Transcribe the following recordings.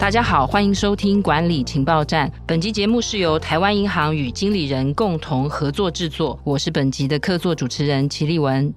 大家好，欢迎收听管理情报站。本集节目是由台湾银行与经理人共同合作制作，我是本集的客座主持人齐立文。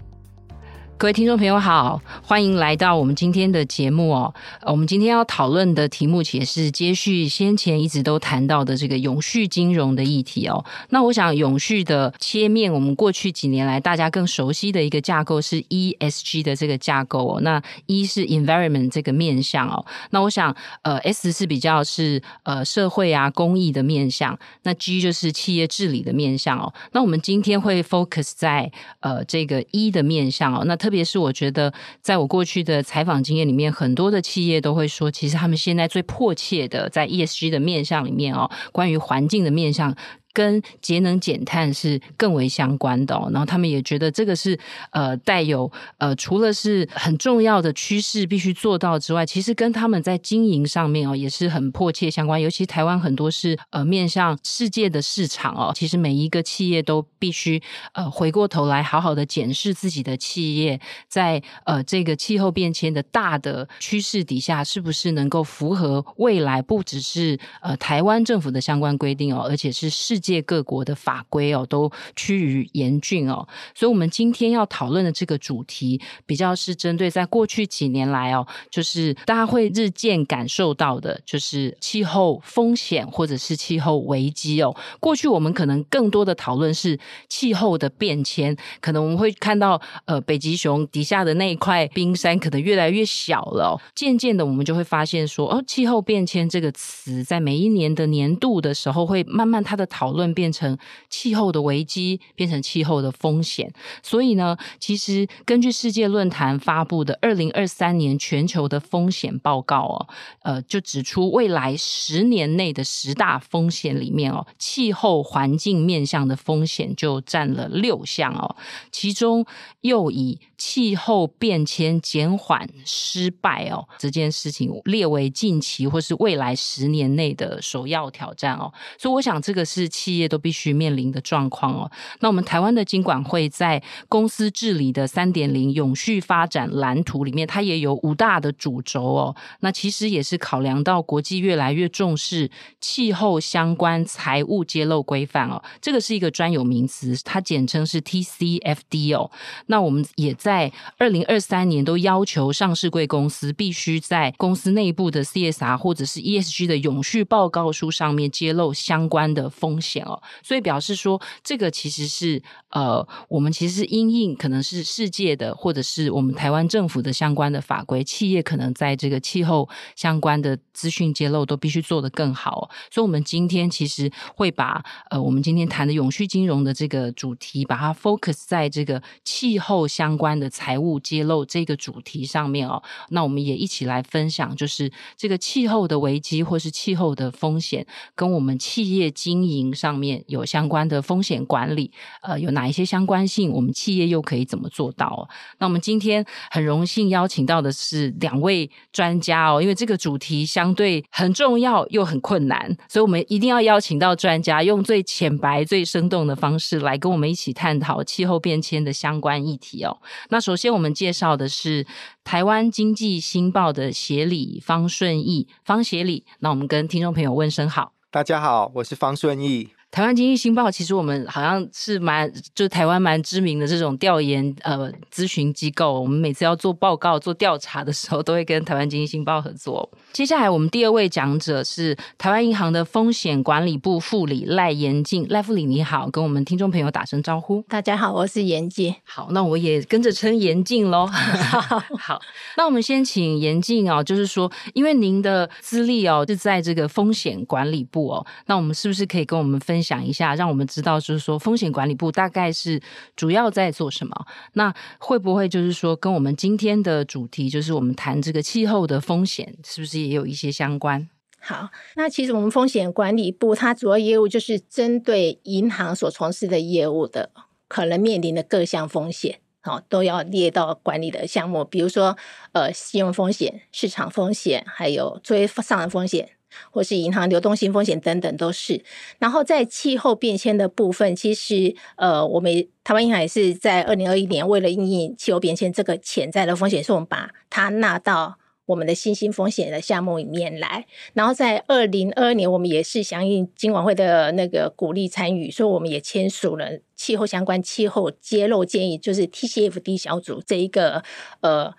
各位听众朋友好，欢迎来到我们今天的节目哦。我们今天要讨论的题目也是接续先前一直都谈到的这个永续金融的议题哦。那我想永续的切面，我们过去几年来大家更熟悉的一个架构是 ESG 的这个架构哦。那 E 是 Environment 这个面向哦。那我想呃 S 是比较是呃社会啊公益的面向，那 G 就是企业治理的面向哦。那我们今天会 focus 在呃这个 E 的面向哦。那特特别是我觉得，在我过去的采访经验里面，很多的企业都会说，其实他们现在最迫切的，在 ESG 的面向里面哦，关于环境的面向。跟节能减碳是更为相关的哦，然后他们也觉得这个是呃带有呃除了是很重要的趋势必须做到之外，其实跟他们在经营上面哦也是很迫切相关。尤其台湾很多是呃面向世界的市场哦，其实每一个企业都必须呃回过头来好好的检视自己的企业在呃这个气候变迁的大的趋势底下，是不是能够符合未来不只是呃台湾政府的相关规定哦，而且是世界各国的法规哦，都趋于严峻哦，所以，我们今天要讨论的这个主题，比较是针对在过去几年来哦，就是大家会日渐感受到的，就是气候风险或者是气候危机哦。过去我们可能更多的讨论是气候的变迁，可能我们会看到呃北极熊底下的那一块冰山可能越来越小了哦。渐渐的，我们就会发现说，哦，气候变迁这个词在每一年的年度的时候，会慢慢它的讨论变成气候的危机，变成气候的风险。所以呢，其实根据世界论坛发布的二零二三年全球的风险报告哦，呃，就指出未来十年内的十大风险里面哦，气候环境面向的风险就占了六项哦，其中又以气候变迁减缓失败哦这件事情列为近期或是未来十年内的首要挑战哦。所以我想这个是企业都必须面临的状况哦。那我们台湾的金管会在公司治理的三点零永续发展蓝图里面，它也有五大的主轴哦。那其实也是考量到国际越来越重视气候相关财务揭露规范哦。这个是一个专有名词，它简称是 TCFD 哦。那我们也在二零二三年都要求上市贵公司必须在公司内部的 CSR 或者是 ESG 的永续报告书上面揭露相关的风险哦。所以表示说，这个其实是呃，我们其实是因应可能是世界的，或者是我们台湾政府的相关的法规，企业可能在这个气候相关的资讯揭露都必须做得更好。所以，我们今天其实会把呃，我们今天谈的永续金融的这个主题，把它 focus 在这个气候相关的财务揭露这个主题上面哦。那我们也一起来分享，就是这个气候的危机或是气候的风险，跟我们企业经营上面。有相关的风险管理，呃，有哪一些相关性？我们企业又可以怎么做到？那我们今天很荣幸邀请到的是两位专家哦，因为这个主题相相对很重要又很困难，所以我们一定要邀请到专家，用最浅白、最生动的方式来跟我们一起探讨气候变迁的相关议题哦。那首先我们介绍的是台湾经济新报的协理方顺义，方协理。那我们跟听众朋友问声好，大家好，我是方顺义。台湾经济新报其实我们好像是蛮，就是台湾蛮知名的这种调研呃咨询机构。我们每次要做报告、做调查的时候，都会跟台湾经济新报合作。接下来我们第二位讲者是台湾银行的风险管理部副理赖妍静，赖副理你好，跟我们听众朋友打声招呼。大家好，我是妍静。好，那我也跟着称妍静喽。好，那我们先请妍静哦，就是说，因为您的资历哦是在这个风险管理部哦，那我们是不是可以跟我们分想一下，让我们知道，就是说风险管理部大概是主要在做什么？那会不会就是说，跟我们今天的主题，就是我们谈这个气候的风险，是不是也有一些相关？好，那其实我们风险管理部它主要业务就是针对银行所从事的业务的可能面临的各项风险，好，都要列到管理的项目，比如说呃，信用风险、市场风险，还有追上的风险。或是银行流动性风险等等都是，然后在气候变迁的部分，其实呃，我们台湾银行也是在二零二一年为了应应气候变迁这个潜在的风险，是我们把它纳到我们的新兴风险的项目里面来。然后在二零二二年，我们也是响应金管会的那个鼓励参与，所以我们也签署了气候相关气候揭露建议，就是 TCFD 小组这一个呃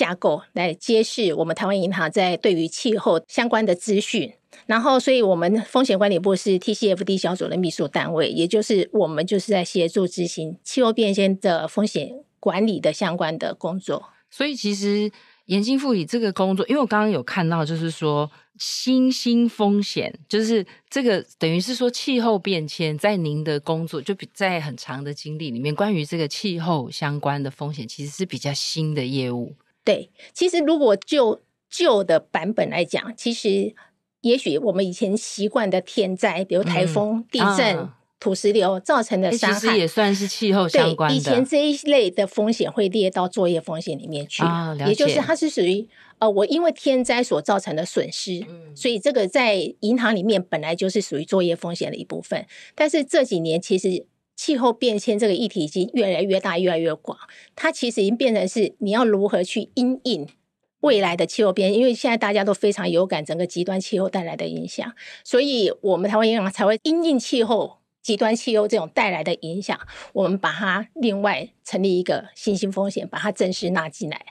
架构来揭示我们台湾银行在对于气候相关的资讯。然后，所以我们风险管理部是 TCFD 小组的秘书单位，也就是我们就是在协助执行气候变迁的风险管理的相关的工作。所以，其实严经副理这个工作，因为我刚刚有看到，就是说新兴风险，就是这个等于是说气候变迁，在您的工作就比在很长的经历里面，关于这个气候相关的风险，其实是比较新的业务。对，其实如果就旧的版本来讲，其实。也许我们以前习惯的天灾，比如台风、嗯、地震、啊、土石流造成的伤害，其实也算是气候相关的。以前这一类的风险会列到作业风险里面去，啊、也就是它是属于呃，我因为天灾所造成的损失，嗯、所以这个在银行里面本来就是属于作业风险的一部分。但是这几年其实气候变迁这个议题已经越来越大、越来越广，它其实已经变成是你要如何去因应。未来的气候变，因为现在大家都非常有感整个极端气候带来的影响，所以我们台湾银行才会因应气候、极端气候这种带来的影响，我们把它另外成立一个新兴风险，把它正式纳进来。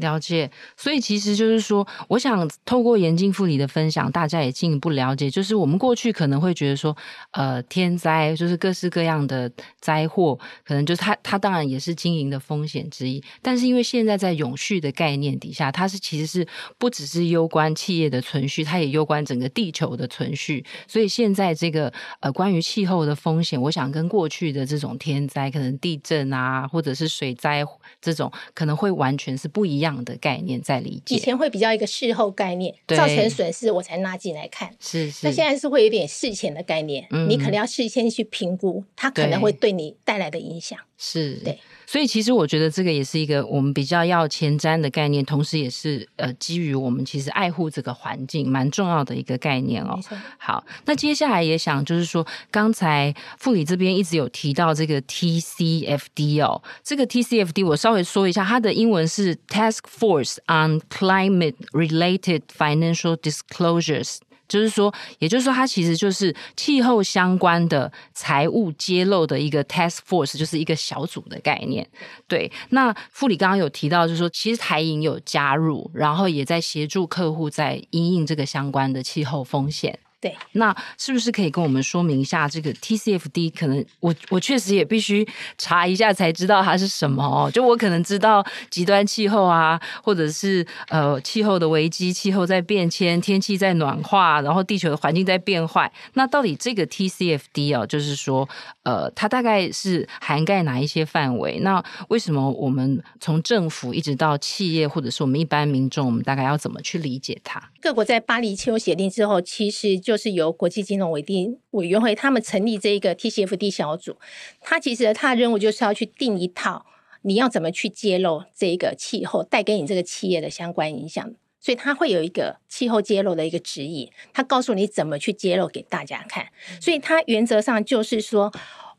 了解，所以其实就是说，我想透过严静副理的分享，大家也进一步了解，就是我们过去可能会觉得说，呃，天灾就是各式各样的灾祸，可能就是它它当然也是经营的风险之一，但是因为现在在永续的概念底下，它是其实是不只是攸关企业的存续，它也攸关整个地球的存续，所以现在这个呃关于气候的风险，我想跟过去的这种天灾，可能地震啊，或者是水灾这种，可能会完全是不一样。的概念在理解，以前会比较一个事后概念，造成损失我才拉进来看，是是。那现在是会有点事前的概念，嗯、你可能要事先去评估，它可能会对你带来的影响，是对。所以其实我觉得这个也是一个我们比较要前瞻的概念，同时也是呃基于我们其实爱护这个环境蛮重要的一个概念哦。好，那接下来也想就是说，刚才副理这边一直有提到这个 TCFD 哦，这个 TCFD 我稍微说一下，它的英文是 Task Force on Climate Related Financial Disclosures。就是说，也就是说，它其实就是气候相关的财务揭露的一个 task force，就是一个小组的概念。对，那副理刚刚有提到，就是说，其实台银有加入，然后也在协助客户在因应这个相关的气候风险。对，那是不是可以跟我们说明一下这个 TCFD？可能我我确实也必须查一下才知道它是什么哦。就我可能知道极端气候啊，或者是呃气候的危机，气候在变迁，天气在暖化，然后地球的环境在变坏。那到底这个 TCFD 哦，就是说呃，它大概是涵盖哪一些范围？那为什么我们从政府一直到企业，或者是我们一般民众，我们大概要怎么去理解它？各国在巴黎气候协定之后，其实就就是由国际金融委定委员会他们成立这一个 TCFD 小组，他其实他的任务就是要去定一套你要怎么去揭露这个气候带给你这个企业的相关影响，所以他会有一个气候揭露的一个指引，他告诉你怎么去揭露给大家看，所以他原则上就是说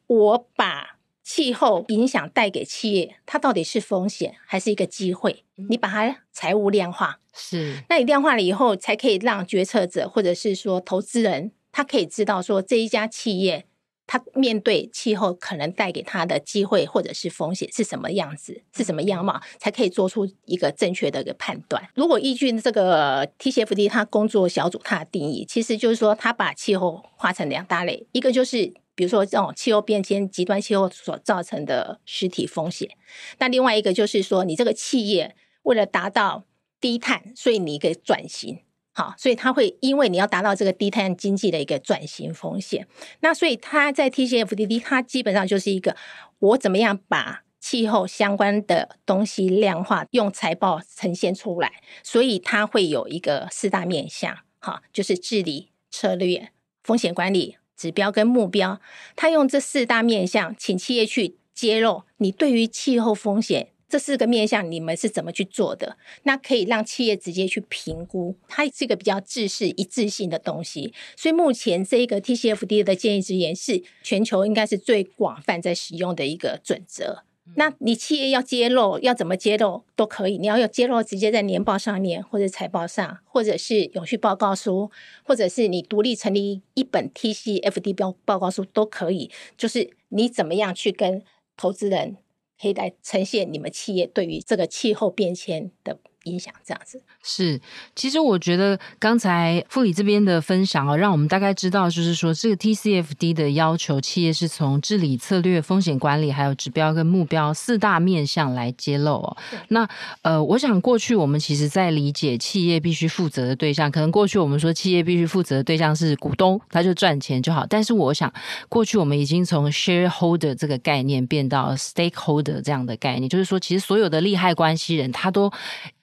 我把。气候影响带给企业，它到底是风险还是一个机会？你把它财务量化，是，那你量化了以后，才可以让决策者或者是说投资人，他可以知道说这一家企业，他面对气候可能带给他的机会或者是风险是什么样子，是什么样貌，才可以做出一个正确的一个判断。如果依据这个 TCFD 它工作小组它的定义，其实就是说，它把气候划成两大类，一个就是。比如说这种气候变迁、极端气候所造成的实体风险，那另外一个就是说，你这个企业为了达到低碳，所以你一个转型，好，所以它会因为你要达到这个低碳经济的一个转型风险，那所以它在 TCFD，它基本上就是一个我怎么样把气候相关的东西量化，用财报呈现出来，所以它会有一个四大面向，好，就是治理、策略、风险管理。指标跟目标，他用这四大面向，请企业去揭露你对于气候风险这四个面向，你们是怎么去做的？那可以让企业直接去评估，它是一个比较制式一致性的东西。所以目前这一个 TCFD 的建议之言是全球应该是最广泛在使用的一个准则。那你企业要揭露，要怎么揭露都可以。你要有揭露，直接在年报上面，或者财报上，或者是永续报告书，或者是你独立成立一本 TCFD 标报告书都可以。就是你怎么样去跟投资人可以来呈现你们企业对于这个气候变迁的。影响这样子是，其实我觉得刚才傅理这边的分享哦，让我们大概知道，就是说这个 TCFD 的要求，企业是从治理策略、风险管理，还有指标跟目标四大面向来揭露哦。那呃，我想过去我们其实在理解企业必须负责的对象，可能过去我们说企业必须负责的对象是股东，他就赚钱就好。但是我想，过去我们已经从 shareholder 这个概念变到 stakeholder 这样的概念，就是说，其实所有的利害关系人，他都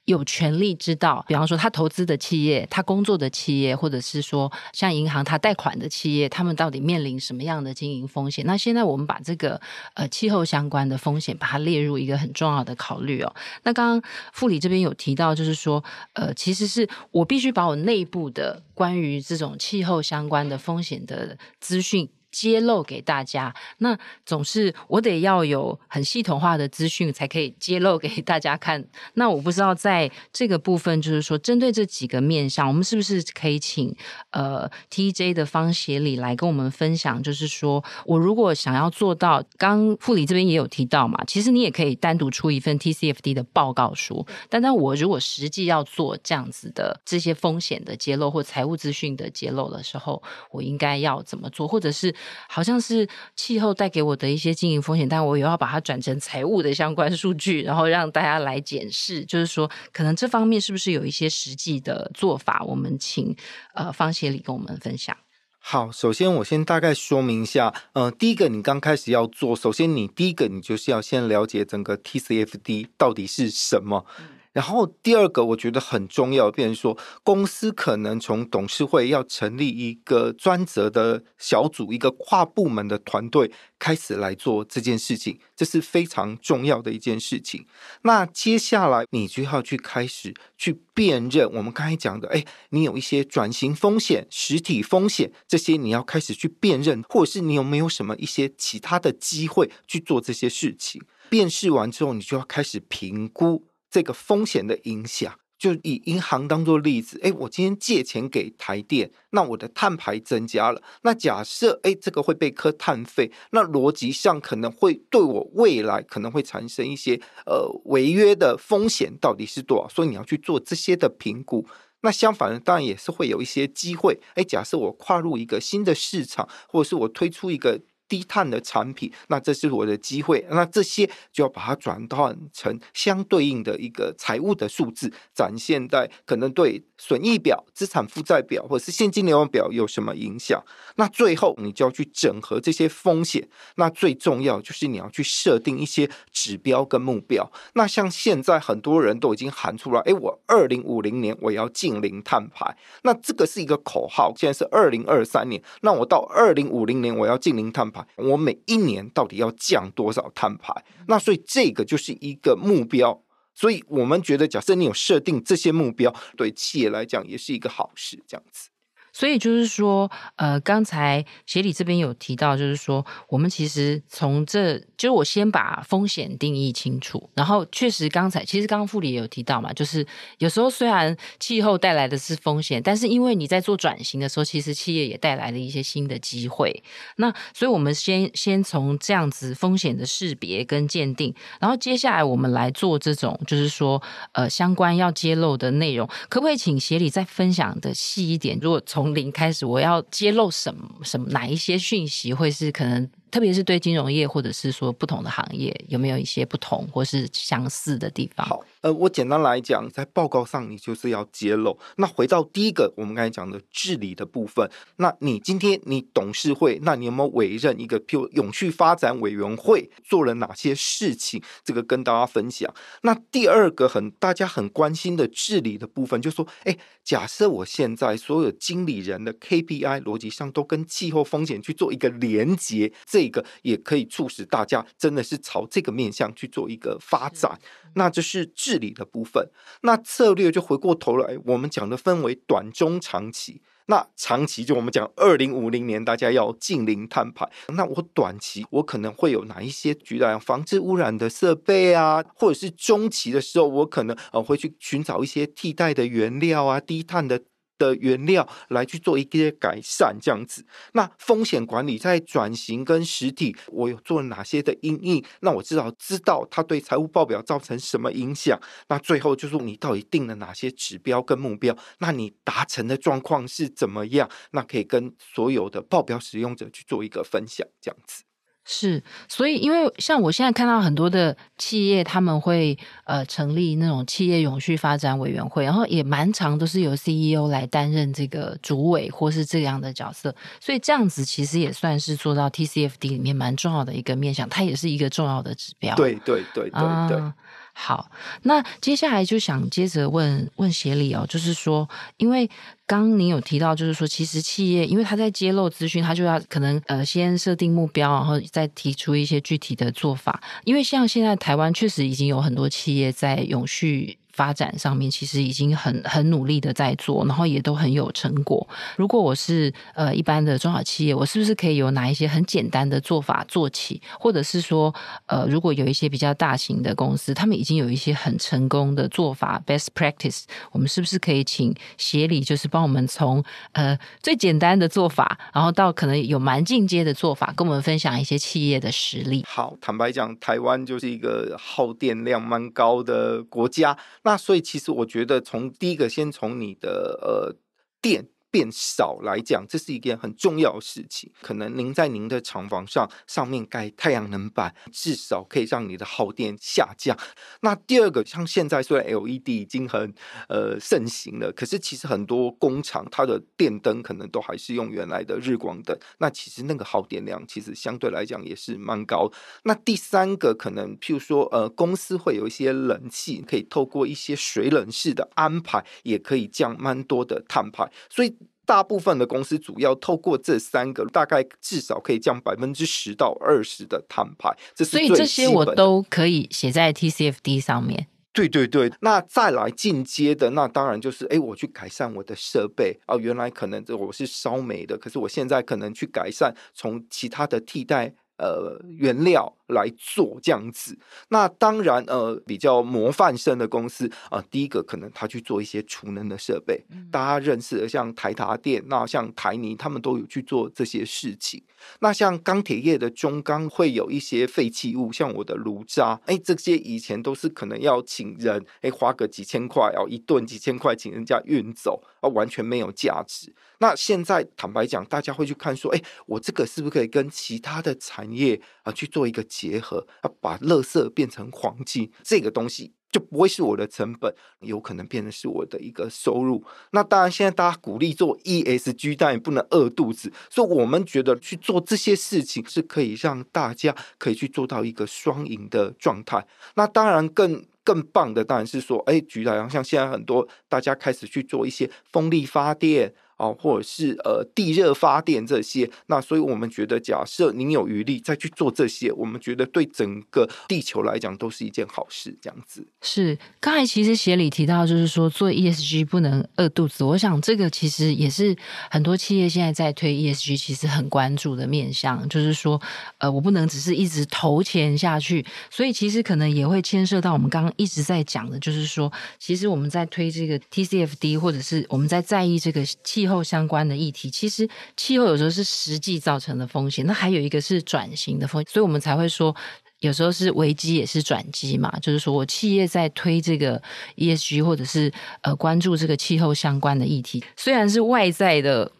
有权利知道，比方说他投资的企业、他工作的企业，或者是说像银行他贷款的企业，他们到底面临什么样的经营风险？那现在我们把这个呃气候相关的风险，把它列入一个很重要的考虑哦。那刚刚副理这边有提到，就是说呃，其实是我必须把我内部的关于这种气候相关的风险的资讯。揭露给大家，那总是我得要有很系统化的资讯，才可以揭露给大家看。那我不知道在这个部分，就是说针对这几个面向，我们是不是可以请呃 TJ 的方协理来跟我们分享？就是说我如果想要做到，刚护理这边也有提到嘛，其实你也可以单独出一份 TCFD 的报告书。但当我如果实际要做这样子的这些风险的揭露或财务资讯的揭露的时候，我应该要怎么做，或者是？好像是气候带给我的一些经营风险，但我也要把它转成财务的相关数据，然后让大家来检视。就是说，可能这方面是不是有一些实际的做法？我们请呃方协理跟我们分享。好，首先我先大概说明一下，呃，第一个你刚开始要做，首先你第一个你就是要先了解整个 TCFD 到底是什么。嗯然后第二个我觉得很重要，变成说公司可能从董事会要成立一个专责的小组，一个跨部门的团队开始来做这件事情，这是非常重要的一件事情。那接下来你就要去开始去辨认我们刚才讲的，哎，你有一些转型风险、实体风险这些，你要开始去辨认，或者是你有没有什么一些其他的机会去做这些事情。辨识完之后，你就要开始评估。这个风险的影响，就以银行当做例子，诶，我今天借钱给台电，那我的碳排增加了，那假设诶，这个会被课碳费，那逻辑上可能会对我未来可能会产生一些呃违约的风险，到底是多少？所以你要去做这些的评估。那相反的，当然也是会有一些机会，诶，假设我跨入一个新的市场，或者是我推出一个。低碳的产品，那这是我的机会。那这些就要把它转换成相对应的一个财务的数字，展现在可能对损益表、资产负债表或者是现金流表有什么影响。那最后你就要去整合这些风险。那最重要就是你要去设定一些指标跟目标。那像现在很多人都已经喊出来，哎，我二零五零年我要净零碳排。那这个是一个口号。现在是二零二三年，那我到二零五零年我要净零碳排。我每一年到底要降多少碳排？那所以这个就是一个目标。所以我们觉得，假设你有设定这些目标，对企业来讲也是一个好事。这样子。所以就是说，呃，刚才协理这边有提到，就是说，我们其实从这，就是我先把风险定义清楚，然后确实刚才其实刚刚副理也有提到嘛，就是有时候虽然气候带来的是风险，但是因为你在做转型的时候，其实企业也带来了一些新的机会。那所以我们先先从这样子风险的识别跟鉴定，然后接下来我们来做这种就是说，呃，相关要揭露的内容，可不可以请协理再分享的细一点？如果从零开始，我要揭露什么什么哪一些讯息会是可能？特别是对金融业，或者是说不同的行业，有没有一些不同或是相似的地方？好，呃，我简单来讲，在报告上你就是要揭露。那回到第一个，我们刚才讲的治理的部分，那你今天你董事会，那你有没有委任一个譬如永续发展委员会，做了哪些事情？这个跟大家分享。那第二个很大家很关心的治理的部分，就是说，哎，假设我现在所有经理人的 KPI 逻辑上都跟气候风险去做一个连接。这个也可以促使大家真的是朝这个面向去做一个发展，那这是治理的部分。那策略就回过头来，我们讲的分为短、中、长期。那长期就我们讲二零五零年大家要近零碳排，那我短期我可能会有哪一些举例防治污染的设备啊，或者是中期的时候我可能呃会去寻找一些替代的原料啊，低碳的。的原料来去做一些改善，这样子。那风险管理在转型跟实体，我有做哪些的因应？那我至少知道它对财务报表造成什么影响。那最后就是你到底定了哪些指标跟目标？那你达成的状况是怎么样？那可以跟所有的报表使用者去做一个分享，这样子。是，所以因为像我现在看到很多的企业，他们会呃成立那种企业永续发展委员会，然后也蛮长都是由 CEO 来担任这个主委或是这样的角色，所以这样子其实也算是做到 TCFD 里面蛮重要的一个面向，它也是一个重要的指标。对对对对对。啊好，那接下来就想接着问问协理哦，就是说，因为刚刚您有提到，就是说，其实企业因为他在揭露资讯，他就要可能呃先设定目标，然后再提出一些具体的做法。因为像现在台湾确实已经有很多企业在永续。发展上面其实已经很很努力的在做，然后也都很有成果。如果我是呃一般的中小企业，我是不是可以有哪一些很简单的做法做起？或者是说，呃，如果有一些比较大型的公司，他们已经有一些很成功的做法 （best practice），我们是不是可以请协理，就是帮我们从呃最简单的做法，然后到可能有蛮进阶的做法，跟我们分享一些企业的实力？好，坦白讲，台湾就是一个耗电量蛮高的国家。那所以，其实我觉得，从第一个，先从你的呃店。变少来讲，这是一件很重要的事情。可能您在您的厂房上上面盖太阳能板，至少可以让你的耗电下降。那第二个，像现在虽然 LED 已经很呃盛行了，可是其实很多工厂它的电灯可能都还是用原来的日光灯。那其实那个耗电量其实相对来讲也是蛮高。那第三个可能，譬如说呃公司会有一些冷气，可以透过一些水冷式的安排，也可以降蛮多的碳排。所以大部分的公司主要透过这三个，大概至少可以降百分之十到二十的碳排。这是，所以这些我都可以写在 TCFD 上面。对对对，那再来进阶的，那当然就是，哎，我去改善我的设备啊，原来可能这我是烧煤的，可是我现在可能去改善，从其他的替代呃原料。来做这样子，那当然呃比较模范生的公司啊、呃，第一个可能他去做一些储能的设备，嗯、大家认识的像台达电，那像台泥，他们都有去做这些事情。那像钢铁业的中钢会有一些废弃物，像我的炉渣，哎，这些以前都是可能要请人，哎，花个几千块，哦，一吨几千块请人家运走，啊，完全没有价值。那现在坦白讲，大家会去看说，哎，我这个是不是可以跟其他的产业啊去做一个结合，啊把垃圾变成黄金，这个东西就不会是我的成本，有可能变成是我的一个收入。那当然，现在大家鼓励做 ESG，但也不能饿肚子，所以我们觉得去做这些事情是可以让大家可以去做到一个双赢的状态。那当然更更棒的当然是说，哎，举例像现在很多大家开始去做一些风力发电。哦，或者是呃地热发电这些，那所以我们觉得，假设您有余力再去做这些，我们觉得对整个地球来讲都是一件好事。这样子是刚才其实协理提到，就是说做 ESG 不能饿肚子。我想这个其实也是很多企业现在在推 ESG，其实很关注的面向，就是说呃我不能只是一直投钱下去，所以其实可能也会牵涉到我们刚刚一直在讲的，就是说其实我们在推这个 TCFD，或者是我们在在意这个气。气候相关的议题，其实气候有时候是实际造成的风险，那还有一个是转型的风险，所以我们才会说，有时候是危机也是转机嘛。就是说我企业在推这个 ESG，或者是呃关注这个气候相关的议题，虽然是外在的。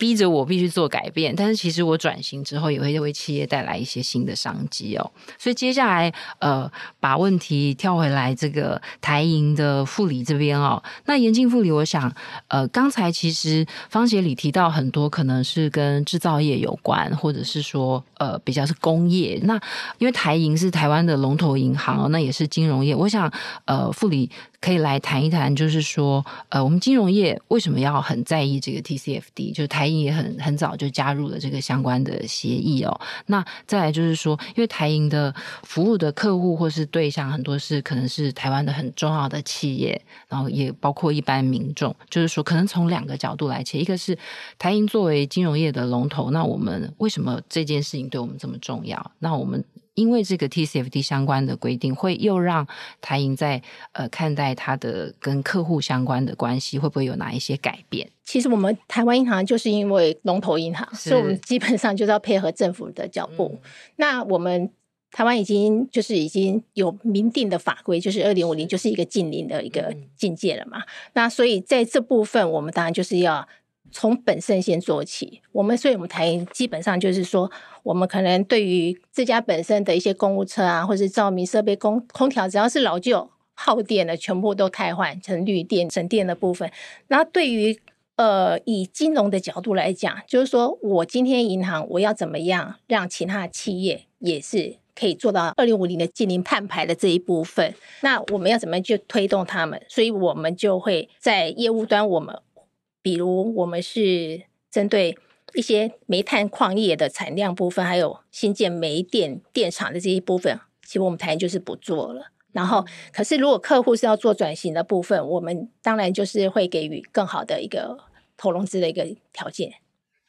逼着我必须做改变，但是其实我转型之后也会为企业带来一些新的商机哦。所以接下来，呃，把问题跳回来，这个台银的副理这边哦，那严静副理，我想，呃，刚才其实方协理提到很多可能是跟制造业有关，或者是说，呃，比较是工业。那因为台银是台湾的龙头银行，那也是金融业，我想，呃，副理。可以来谈一谈，就是说，呃，我们金融业为什么要很在意这个 TCFD？就是台银也很很早就加入了这个相关的协议哦。那再来就是说，因为台银的服务的客户或是对象很多是可能是台湾的很重要的企业，然后也包括一般民众，就是说可能从两个角度来切，一个是台银作为金融业的龙头，那我们为什么这件事情对我们这么重要？那我们。因为这个 TCFD 相关的规定，会又让台银在呃看待它的跟客户相关的关系，会不会有哪一些改变？其实我们台湾银行就是因为龙头银行，所以我们基本上就是要配合政府的脚步。嗯、那我们台湾已经就是已经有明定的法规，就是二零五零就是一个禁零的一个境界了嘛。嗯、那所以在这部分，我们当然就是要。从本身先做起，我们所以我们台基本上就是说，我们可能对于自家本身的一些公务车啊，或是照明设备、空空调，只要是老旧耗电的，全部都汰换成绿电省电的部分。然后对于呃以金融的角度来讲，就是说我今天银行我要怎么样让其他企业也是可以做到二零五零的净零碳排的这一部分，那我们要怎么去推动他们？所以我们就会在业务端我们。比如，我们是针对一些煤炭矿业的产量部分，还有新建煤电电厂的这一部分，其实我们台银就是不做了。然后，可是如果客户是要做转型的部分，我们当然就是会给予更好的一个投融资的一个条件。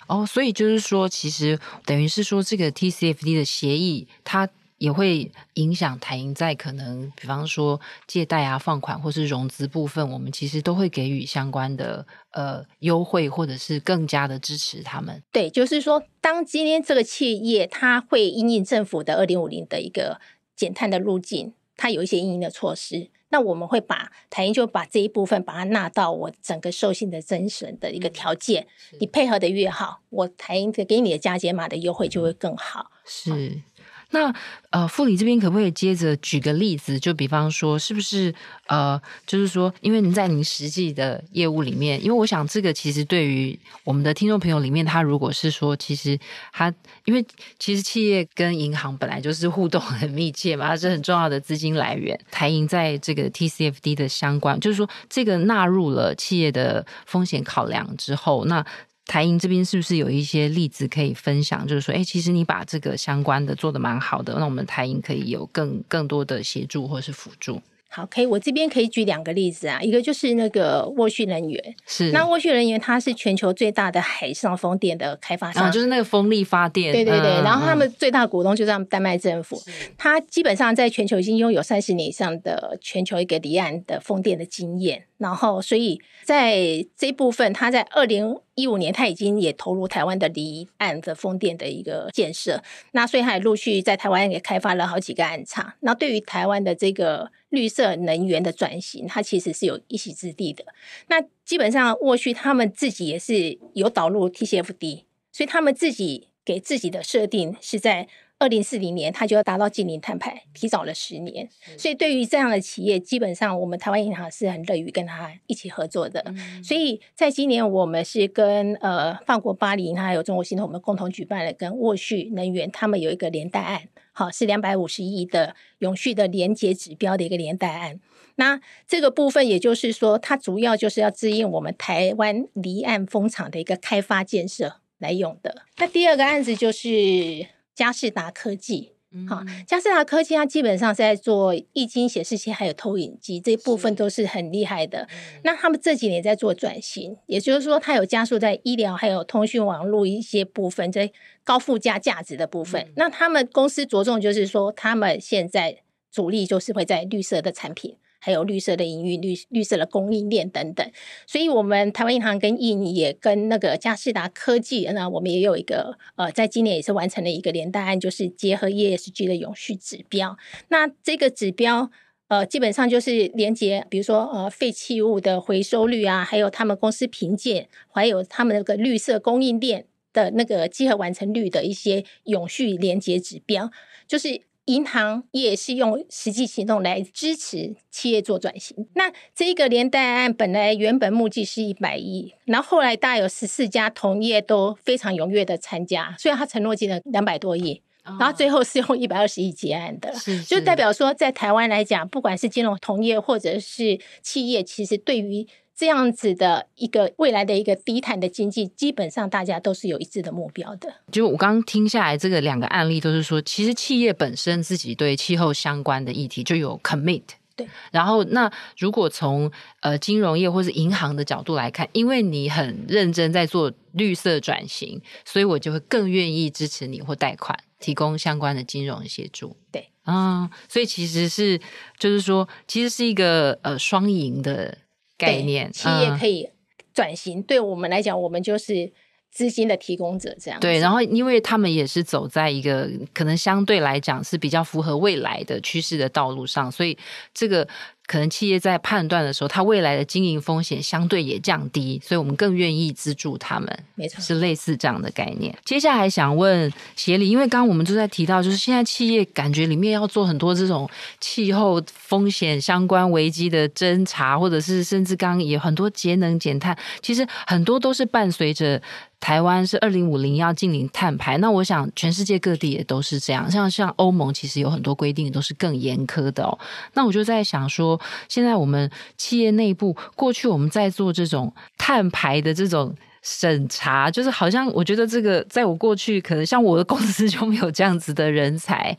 哦，所以就是说，其实等于是说，这个 TCFD 的协议，它。也会影响台银在可能，比方说借贷啊、放款或是融资部分，我们其实都会给予相关的呃优惠，或者是更加的支持他们。对，就是说，当今天这个企业它会因应政府的二零五零的一个减碳的路径，它有一些因应的措施，那我们会把台银就把这一部分把它纳到我整个授信的增审的一个条件，嗯、你配合的越好，我台银给你的加减码的优惠就会更好。是。嗯那呃，副理这边可不可以接着举个例子？就比方说，是不是呃，就是说，因为您在您实际的业务里面，因为我想这个其实对于我们的听众朋友里面，他如果是说，其实他因为其实企业跟银行本来就是互动很密切嘛，它是很重要的资金来源。台银在这个 TCFD 的相关，就是说这个纳入了企业的风险考量之后，那。台银这边是不是有一些例子可以分享？就是说，哎，其实你把这个相关的做的蛮好的，那我们台银可以有更更多的协助或是辅助。好，可以，我这边可以举两个例子啊，一个就是那个沃旭能源，是。那沃旭能源，它是全球最大的海上风电的开发商，啊、就是那个风力发电，对对对，嗯、然后他们最大股东就是他们丹麦政府，是。它基本上在全球已经拥有三十年以上的全球一个离岸的风电的经验，然后所以在这一部分，它在二零一五年，他已经也投入台湾的离岸的风电的一个建设，那所以他也陆续在台湾也开发了好几个岸场，那对于台湾的这个。绿色能源的转型，它其实是有一席之地的。那基本上，沃旭他们自己也是有导入 TCFD，所以他们自己给自己的设定是在二零四零年，它就要达到净零碳排，提早了十年。所以对于这样的企业，基本上我们台湾银行是很乐于跟他一起合作的。所以在今年，我们是跟呃法国巴黎银行还有中国信托，我们共同举办了跟沃旭能源他们有一个连带案。好，是两百五十亿的永续的连结指标的一个连带案。那这个部分，也就是说，它主要就是要支应我们台湾离岸风场的一个开发建设来用的。那第二个案子就是佳士达科技。好，佳士达科技它基本上是在做液晶显示器，还有投影机这一部分都是很厉害的。那他们这几年在做转型，也就是说，它有加速在医疗还有通讯网络一些部分，在高附加价值的部分。那他们公司着重就是说，他们现在主力就是会在绿色的产品。还有绿色的营运、绿绿色的供应链等等，所以，我们台湾银行跟印尼也跟那个嘉士达科技，那我们也有一个呃，在今年也是完成了一个连带案，就是结合 ESG 的永续指标。那这个指标呃，基本上就是连接，比如说呃，废弃物的回收率啊，还有他们公司评鉴，还有他们那个绿色供应链的那个稽核完成率的一些永续连接指标，就是。银行也是用实际行动来支持企业做转型。那这个连带案本来原本募集是一百亿，然后后来大概有十四家同业都非常踊跃的参加，所以他承诺金了两百多亿，然后最后是用一百二十亿结案的，是是。就代表说在台湾来讲，不管是金融同业或者是企业，其实对于这样子的一个未来的一个低碳的经济，基本上大家都是有一致的目标的。就我刚刚听下来，这个两个案例都是说，其实企业本身自己对气候相关的议题就有 commit。对。然后，那如果从呃金融业或是银行的角度来看，因为你很认真在做绿色转型，所以我就会更愿意支持你或贷款，提供相关的金融协助。对。啊、嗯，所以其实是就是说，其实是一个呃双赢的。概念，企业可以转型，嗯，对我们来讲，我们就是资金的提供者，这样。对，然后因为他们也是走在一个可能相对来讲是比较符合未来的趋势的道路上，所以这个。可能企业在判断的时候，它未来的经营风险相对也降低，所以我们更愿意资助他们。没错，是类似这样的概念。接下来想问协理，因为刚刚我们就在提到，就是现在企业感觉里面要做很多这种气候风险相关危机的侦查，或者是甚至刚刚也很多节能减碳，其实很多都是伴随着。台湾是二零五零要净零碳排，那我想全世界各地也都是这样，像像欧盟其实有很多规定都是更严苛的哦。那我就在想说，现在我们企业内部过去我们在做这种碳排的这种。审查就是好像我觉得这个在我过去可能像我的公司就没有这样子的人才，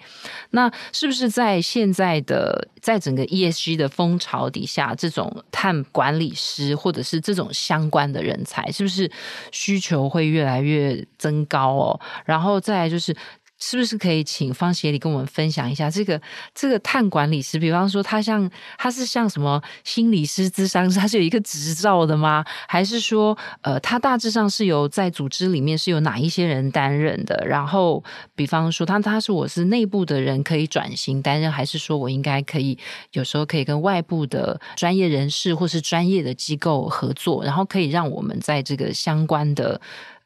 那是不是在现在的在整个 ESG 的风潮底下，这种碳管理师或者是这种相关的人才，是不是需求会越来越增高哦？然后再来就是。是不是可以请方协理跟我们分享一下这个这个碳管理师？比方说，他像他是像什么心理师、咨商师，他是有一个执照的吗？还是说，呃，他大致上是由在组织里面是由哪一些人担任的？然后，比方说，他他是我是内部的人可以转型担任，还是说我应该可以有时候可以跟外部的专业人士或是专业的机构合作，然后可以让我们在这个相关的。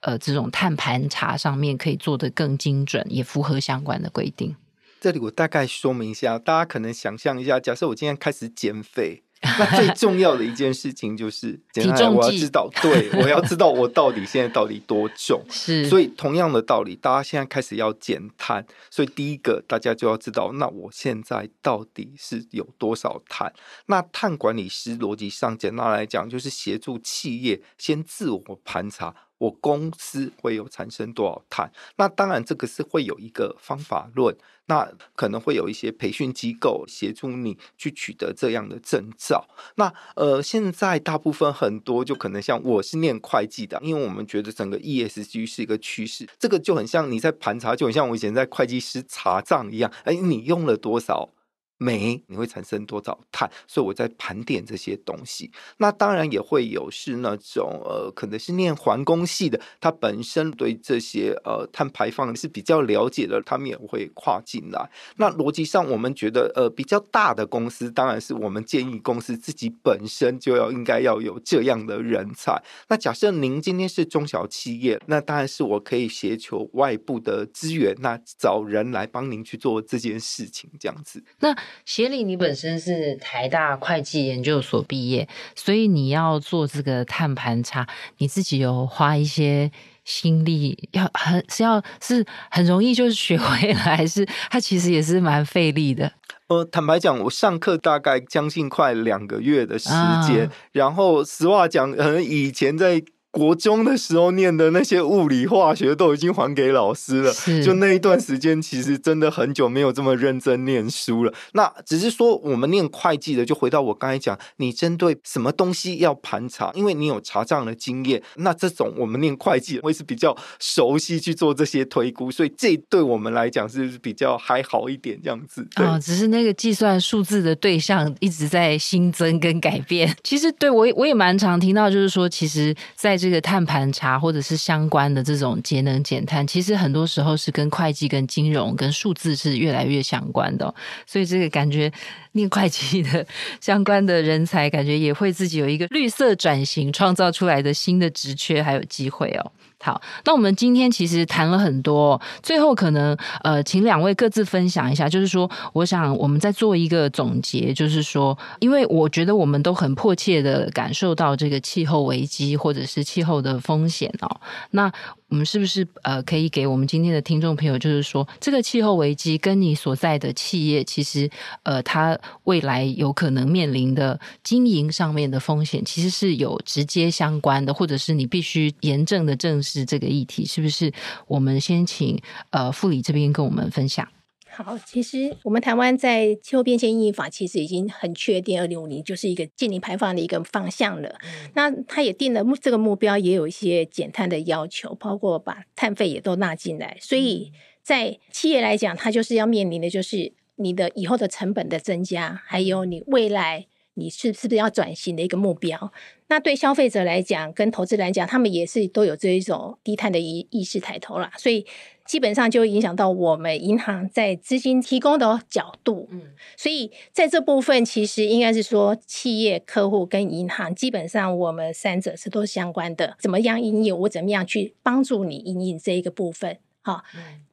呃，这种碳盘查上面可以做得更精准，也符合相关的规定。这里我大概说明一下，大家可能想象一下，假设我今天开始减肥，那最重要的一件事情就是 体重，我要知道，对，我要知道我到底现在到底多重。是，所以同样的道理，大家现在开始要减碳，所以第一个大家就要知道，那我现在到底是有多少碳？那碳管理师逻辑上简单来讲，就是协助企业先自我盘查。我公司会有产生多少碳？那当然，这个是会有一个方法论，那可能会有一些培训机构协助你去取得这样的证照。那呃，现在大部分很多就可能像我是念会计的，因为我们觉得整个 ESG 是一个趋势，这个就很像你在盘查，就很像我以前在会计师查账一样，哎，你用了多少？煤你会产生多少碳？所以我在盘点这些东西。那当然也会有是那种呃，可能是念环工系的，他本身对这些呃碳排放是比较了解的，他们也会跨进来。那逻辑上，我们觉得呃比较大的公司，当然是我们建议公司自己本身就要应该要有这样的人才。那假设您今天是中小企业，那当然是我可以寻求外部的资源，那找人来帮您去做这件事情，这样子。那协理，你本身是台大会计研究所毕业，所以你要做这个碳盘查，你自己有花一些心力，要很是要是很容易就是学会了，还是它其实也是蛮费力的？呃，坦白讲，我上课大概将近快两个月的时间，啊、然后实话讲，可能以前在。国中的时候念的那些物理化学都已经还给老师了，就那一段时间，其实真的很久没有这么认真念书了。那只是说，我们念会计的，就回到我刚才讲，你针对什么东西要盘查，因为你有查账的经验。那这种我们念会计会是比较熟悉去做这些推估，所以这对我们来讲是比较还好一点这样子。啊，哦，只是那个计算数字的对象一直在新增跟改变。其实对我我也蛮常听到，就是说，其实在这。这个碳盘查或者是相关的这种节能减碳，其实很多时候是跟会计、跟金融、跟数字是越来越相关的。所以这个感觉念会计的 相关的人才，感觉也会自己有一个绿色转型创造出来的新的职缺还有机会哦。好，那我们今天其实谈了很多，最后可能呃，请两位各自分享一下，就是说，我想我们再做一个总结，就是说，因为我觉得我们都很迫切的感受到这个气候危机或者是气候的风险哦，那我们是不是呃可以给我们今天的听众朋友，就是说这个气候危机跟你所在的企业，其实呃它未来有可能面临的经营上面的风险，其实是有直接相关的，或者是你必须严正的正视这个议题，是不是？我们先请呃副理这边跟我们分享。好，其实我们台湾在气候变迁因应法其实已经很确定，二零五零就是一个净零排放的一个方向了。嗯、那它也定了目这个目标，也有一些减碳的要求，包括把碳费也都纳进来。所以在企业来讲，它就是要面临的就是你的以后的成本的增加，还有你未来你是是不是要转型的一个目标。那对消费者来讲，跟投资来讲，他们也是都有这一种低碳的意意识抬头啦。所以。基本上就影响到我们银行在资金提供的角度，嗯，所以在这部分其实应该是说，企业客户跟银行基本上我们三者是都相关的。怎么样营业，我怎么样去帮助你营运这一个部分，好，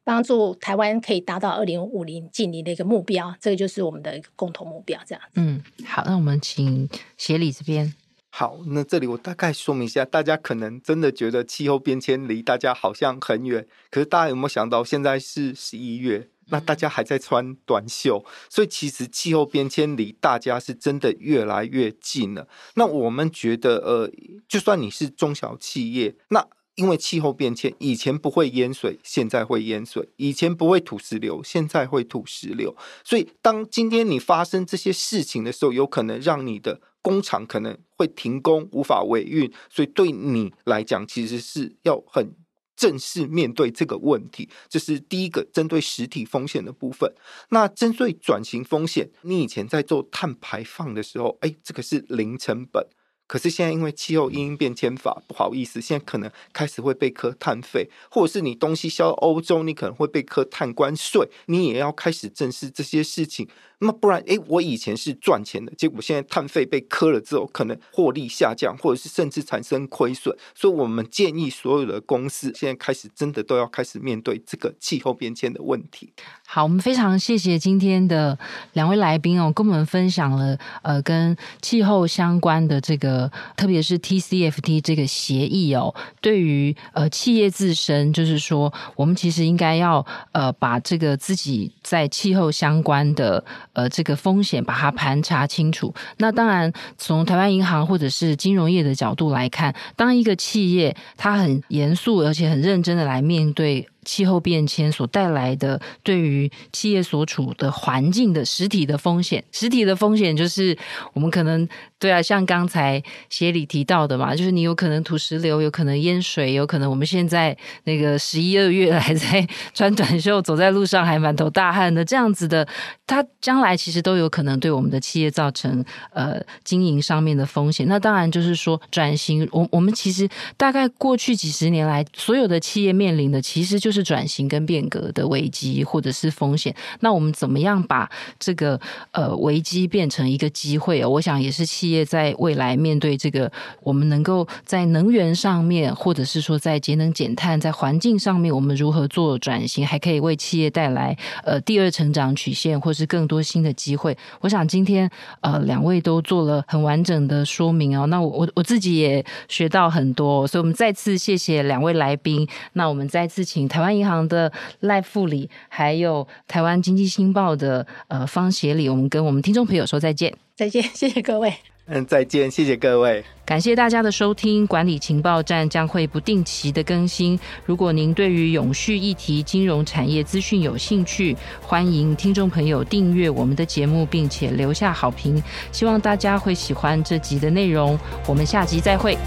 帮助台湾可以达到二零五零近零的一个目标，这个就是我们的一个共同目标，这样。嗯，好，那我们请协理这边。好，那这里我大概说明一下，大家可能真的觉得气候变迁离大家好像很远，可是大家有没有想到，现在是十一月，那大家还在穿短袖，所以其实气候变迁离大家是真的越来越近了。那我们觉得，呃，就算你是中小企业，那因为气候变迁，以前不会淹水，现在会淹水；以前不会土石流，现在会土石流。所以，当今天你发生这些事情的时候，有可能让你的工厂可能会停工，无法维运，所以对你来讲，其实是要很正式面对这个问题。这是第一个针对实体风险的部分。那针对转型风险，你以前在做碳排放的时候，哎，这个是零成本。可是现在因为气候因应变迁法，不好意思，现在可能开始会被课碳费，或者是你东西销欧洲，你可能会被课碳关税，你也要开始正视这些事情。那么不然，诶，我以前是赚钱的，结果现在碳费被课了之后，可能获利下降，或者是甚至产生亏损。所以，我们建议所有的公司现在开始真的都要开始面对这个气候变迁的问题。好，我们非常谢谢今天的两位来宾哦，跟我们分享了呃跟气候相关的这个，特别是 TCFT 这个协议哦，对于呃企业自身，就是说我们其实应该要呃把这个自己在气候相关的。呃，这个风险把它盘查清楚。那当然，从台湾银行或者是金融业的角度来看，当一个企业它很严肃而且很认真的来面对。气候变迁所带来的对于企业所处的环境的实体的风险，实体的风险就是我们可能对啊，像刚才协理提到的嘛，就是你有可能土石流，有可能淹水，有可能我们现在那个十一二月还在穿短袖走在路上还满头大汗的这样子的，它将来其实都有可能对我们的企业造成呃经营上面的风险。那当然就是说转型，我我们其实大概过去几十年来，所有的企业面临的其实就是转型跟变革的危机或者是风险，那我们怎么样把这个呃危机变成一个机会？我想也是企业在未来面对这个，我们能够在能源上面，或者是说在节能减碳，在环境上面，我们如何做转型，还可以为企业带来呃第二成长曲线，或是更多新的机会。我想今天呃两位都做了很完整的说明哦，那我我我自己也学到很多，所以我们再次谢谢两位来宾。那我们再次请台湾银行的赖副理，还有台湾经济新报的呃方协理，我们跟我们听众朋友说再见，再见，谢谢各位。嗯，再见，谢谢各位，感谢大家的收听。管理情报站将会不定期的更新。如果您对于永续议题、金融产业资讯有兴趣，欢迎听众朋友订阅我们的节目，并且留下好评。希望大家会喜欢这集的内容。我们下集再会。